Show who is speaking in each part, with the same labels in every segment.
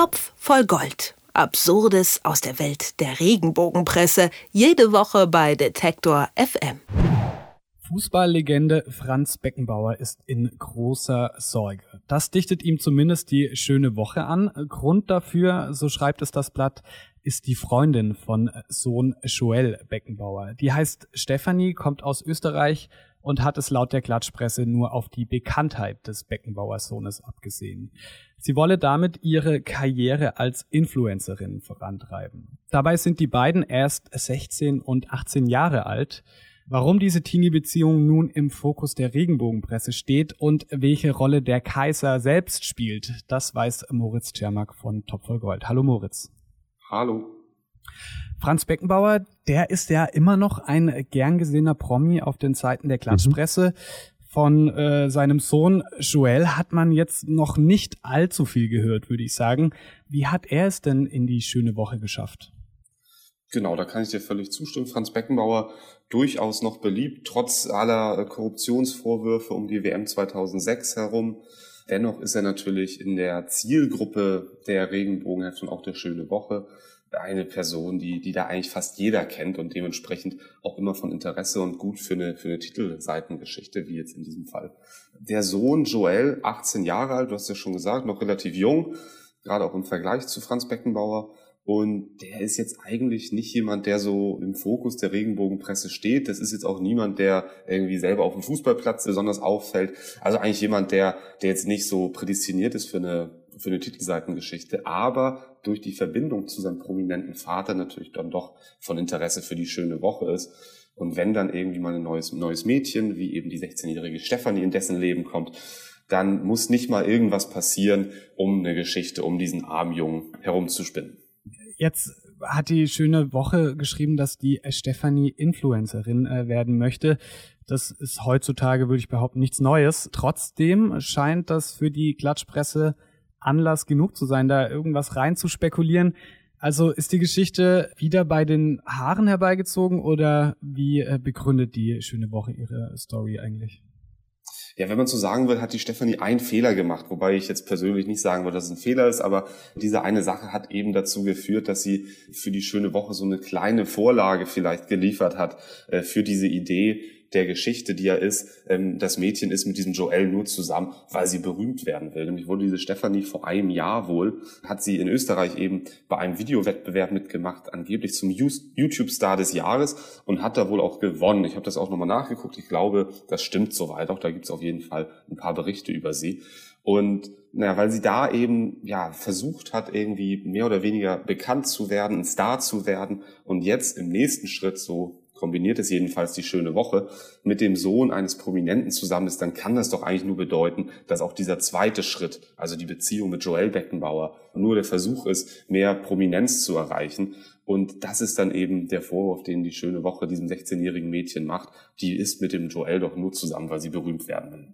Speaker 1: Topf voll Gold. Absurdes aus der Welt der Regenbogenpresse. Jede Woche bei Detektor FM.
Speaker 2: Fußballlegende Franz Beckenbauer ist in großer Sorge. Das dichtet ihm zumindest die schöne Woche an. Grund dafür, so schreibt es das Blatt, ist die Freundin von Sohn Joel Beckenbauer. Die heißt Stefanie, kommt aus Österreich und hat es laut der Klatschpresse nur auf die Bekanntheit des Beckenbauers Sohnes abgesehen. Sie wolle damit ihre Karriere als Influencerin vorantreiben. Dabei sind die beiden erst 16 und 18 Jahre alt. Warum diese Teenie-Beziehung nun im Fokus der Regenbogenpresse steht und welche Rolle der Kaiser selbst spielt, das weiß Moritz Czermak von Top voll Gold. Hallo Moritz.
Speaker 3: Hallo.
Speaker 2: Franz Beckenbauer, der ist ja immer noch ein gern gesehener Promi auf den Seiten der Klatschpresse. Mhm. Von äh, seinem Sohn Joel hat man jetzt noch nicht allzu viel gehört, würde ich sagen. Wie hat er es denn in die schöne Woche geschafft?
Speaker 3: Genau, da kann ich dir völlig zustimmen. Franz Beckenbauer durchaus noch beliebt, trotz aller äh, Korruptionsvorwürfe um die WM 2006 herum. Dennoch ist er natürlich in der Zielgruppe der Regenbogenhefte und auch der Schöne Woche eine Person, die, die da eigentlich fast jeder kennt und dementsprechend auch immer von Interesse und gut für eine, für eine Titelseitengeschichte, wie jetzt in diesem Fall. Der Sohn Joel, 18 Jahre alt, du hast ja schon gesagt, noch relativ jung, gerade auch im Vergleich zu Franz Beckenbauer, und der ist jetzt eigentlich nicht jemand, der so im Fokus der Regenbogenpresse steht. Das ist jetzt auch niemand, der irgendwie selber auf dem Fußballplatz besonders auffällt. Also eigentlich jemand, der, der jetzt nicht so prädestiniert ist für eine, für eine Titelseitengeschichte, aber durch die Verbindung zu seinem prominenten Vater natürlich dann doch von Interesse für die schöne Woche ist. Und wenn dann irgendwie mal ein neues, neues Mädchen, wie eben die 16-jährige Stefanie in dessen Leben kommt, dann muss nicht mal irgendwas passieren, um eine Geschichte um diesen armen Jungen herumzuspinnen.
Speaker 2: Jetzt hat die schöne Woche geschrieben, dass die Stefanie Influencerin äh, werden möchte. Das ist heutzutage, würde ich behaupten, nichts Neues. Trotzdem scheint das für die Klatschpresse Anlass genug zu sein, da irgendwas rein zu spekulieren. Also ist die Geschichte wieder bei den Haaren herbeigezogen oder wie äh, begründet die schöne Woche ihre Story eigentlich?
Speaker 3: Ja, wenn man so sagen will, hat die Stefanie einen Fehler gemacht, wobei ich jetzt persönlich nicht sagen würde, dass es ein Fehler ist, aber diese eine Sache hat eben dazu geführt, dass sie für die schöne Woche so eine kleine Vorlage vielleicht geliefert hat äh, für diese Idee, der Geschichte, die ja ist, ähm, das Mädchen ist mit diesem Joel nur zusammen, weil sie berühmt werden will. Nämlich wurde diese Stefanie vor einem Jahr wohl, hat sie in Österreich eben bei einem Videowettbewerb mitgemacht, angeblich zum YouTube-Star des Jahres und hat da wohl auch gewonnen. Ich habe das auch nochmal nachgeguckt. Ich glaube, das stimmt soweit. Auch da gibt es auf jeden Fall ein paar Berichte über sie. Und naja, weil sie da eben ja versucht hat, irgendwie mehr oder weniger bekannt zu werden, ein Star zu werden und jetzt im nächsten Schritt so kombiniert es jedenfalls die schöne Woche, mit dem Sohn eines Prominenten zusammen ist, dann kann das doch eigentlich nur bedeuten, dass auch dieser zweite Schritt, also die Beziehung mit Joel Beckenbauer, nur der Versuch ist, mehr Prominenz zu erreichen. Und das ist dann eben der Vorwurf, den die schöne Woche diesem 16-jährigen Mädchen macht. Die ist mit dem Joel doch nur zusammen, weil sie berühmt werden will.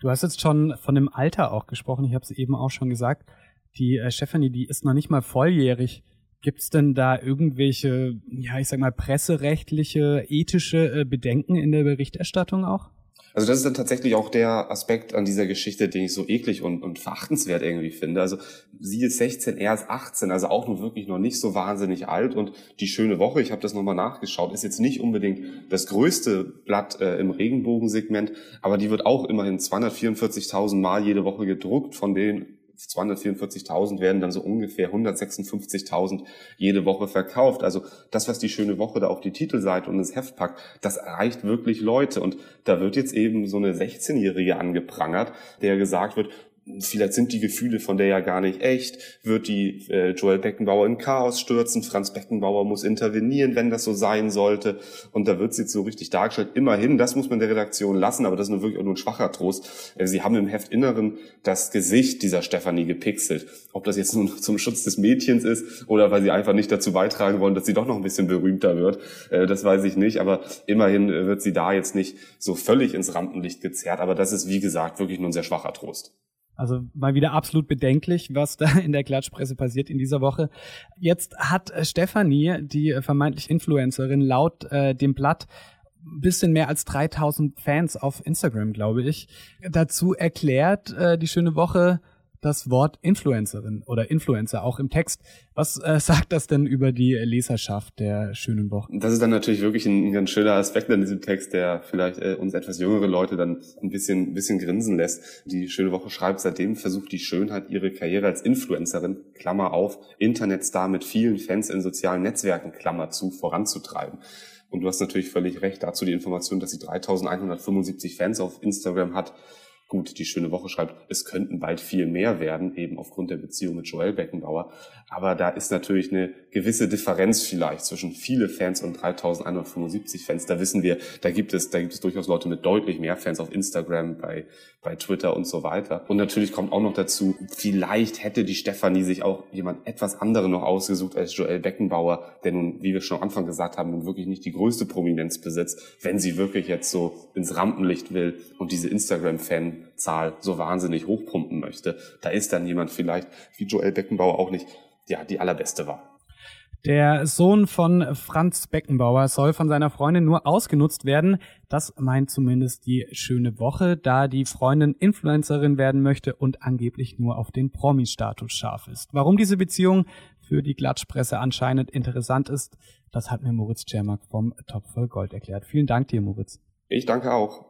Speaker 2: Du hast jetzt schon von dem Alter auch gesprochen. Ich habe es eben auch schon gesagt. Die äh, Stephanie, die ist noch nicht mal volljährig. Gibt es denn da irgendwelche, ja, ich sag mal, presserechtliche, ethische äh, Bedenken in der Berichterstattung auch?
Speaker 3: Also das ist dann tatsächlich auch der Aspekt an dieser Geschichte, den ich so eklig und, und verachtenswert irgendwie finde. Also sie ist 16, er ist 18, also auch nur wirklich noch nicht so wahnsinnig alt. Und die schöne Woche, ich habe das nochmal nachgeschaut, ist jetzt nicht unbedingt das größte Blatt äh, im Regenbogensegment, aber die wird auch immerhin 244.000 Mal jede Woche gedruckt, von denen 244.000 werden dann so ungefähr 156.000 jede Woche verkauft. Also das, was die schöne Woche da auf die Titelseite und ins Heft packt, das erreicht wirklich Leute. Und da wird jetzt eben so eine 16-Jährige angeprangert, der gesagt wird, vielleicht sind die Gefühle von der ja gar nicht echt, wird die äh, Joel Beckenbauer in Chaos stürzen, Franz Beckenbauer muss intervenieren, wenn das so sein sollte. Und da wird sie jetzt so richtig dargestellt. Immerhin, das muss man der Redaktion lassen, aber das ist nur wirklich auch nur ein schwacher Trost. Äh, sie haben im Heftinneren das Gesicht dieser Stefanie gepixelt. Ob das jetzt nun zum Schutz des Mädchens ist oder weil sie einfach nicht dazu beitragen wollen, dass sie doch noch ein bisschen berühmter wird, äh, das weiß ich nicht. Aber immerhin äh, wird sie da jetzt nicht so völlig ins Rampenlicht gezerrt. Aber das ist, wie gesagt, wirklich nur ein sehr schwacher Trost.
Speaker 2: Also mal wieder absolut bedenklich, was da in der Klatschpresse passiert in dieser Woche. Jetzt hat äh, Stefanie, die äh, vermeintlich Influencerin, laut äh, dem Blatt ein bisschen mehr als 3000 Fans auf Instagram, glaube ich, dazu erklärt, äh, die schöne Woche, das Wort Influencerin oder Influencer auch im Text. Was äh, sagt das denn über die Leserschaft der schönen Woche?
Speaker 3: Das ist dann natürlich wirklich ein, ein ganz schöner Aspekt an diesem Text, der vielleicht äh, uns etwas jüngere Leute dann ein bisschen, ein bisschen grinsen lässt. Die schöne Woche schreibt, seitdem versucht die Schönheit ihre Karriere als Influencerin, Klammer auf, Internetstar mit vielen Fans in sozialen Netzwerken, Klammer zu, voranzutreiben. Und du hast natürlich völlig recht. Dazu die Information, dass sie 3175 Fans auf Instagram hat. Gut, die schöne Woche schreibt, es könnten bald viel mehr werden, eben aufgrund der Beziehung mit Joel Beckenbauer. Aber da ist natürlich eine gewisse Differenz vielleicht zwischen viele Fans und 3175 Fans. Da wissen wir, da gibt es, da gibt es durchaus Leute mit deutlich mehr Fans auf Instagram, bei, bei Twitter und so weiter. Und natürlich kommt auch noch dazu, vielleicht hätte die Stefanie sich auch jemand etwas anderen noch ausgesucht als Joel Beckenbauer, der nun, wie wir schon am Anfang gesagt haben, nun wirklich nicht die größte Prominenz besitzt, wenn sie wirklich jetzt so ins Rampenlicht will und diese Instagram-Fan Zahl so wahnsinnig hochpumpen möchte, da ist dann jemand vielleicht wie Joel Beckenbauer auch nicht ja, die allerbeste war.
Speaker 2: Der Sohn von Franz Beckenbauer soll von seiner Freundin nur ausgenutzt werden. Das meint zumindest die schöne Woche, da die Freundin Influencerin werden möchte und angeblich nur auf den Promi-Status scharf ist. Warum diese Beziehung für die Klatschpresse anscheinend interessant ist, das hat mir Moritz Czermak vom Topf voll Gold erklärt. Vielen Dank dir, Moritz.
Speaker 3: Ich danke auch.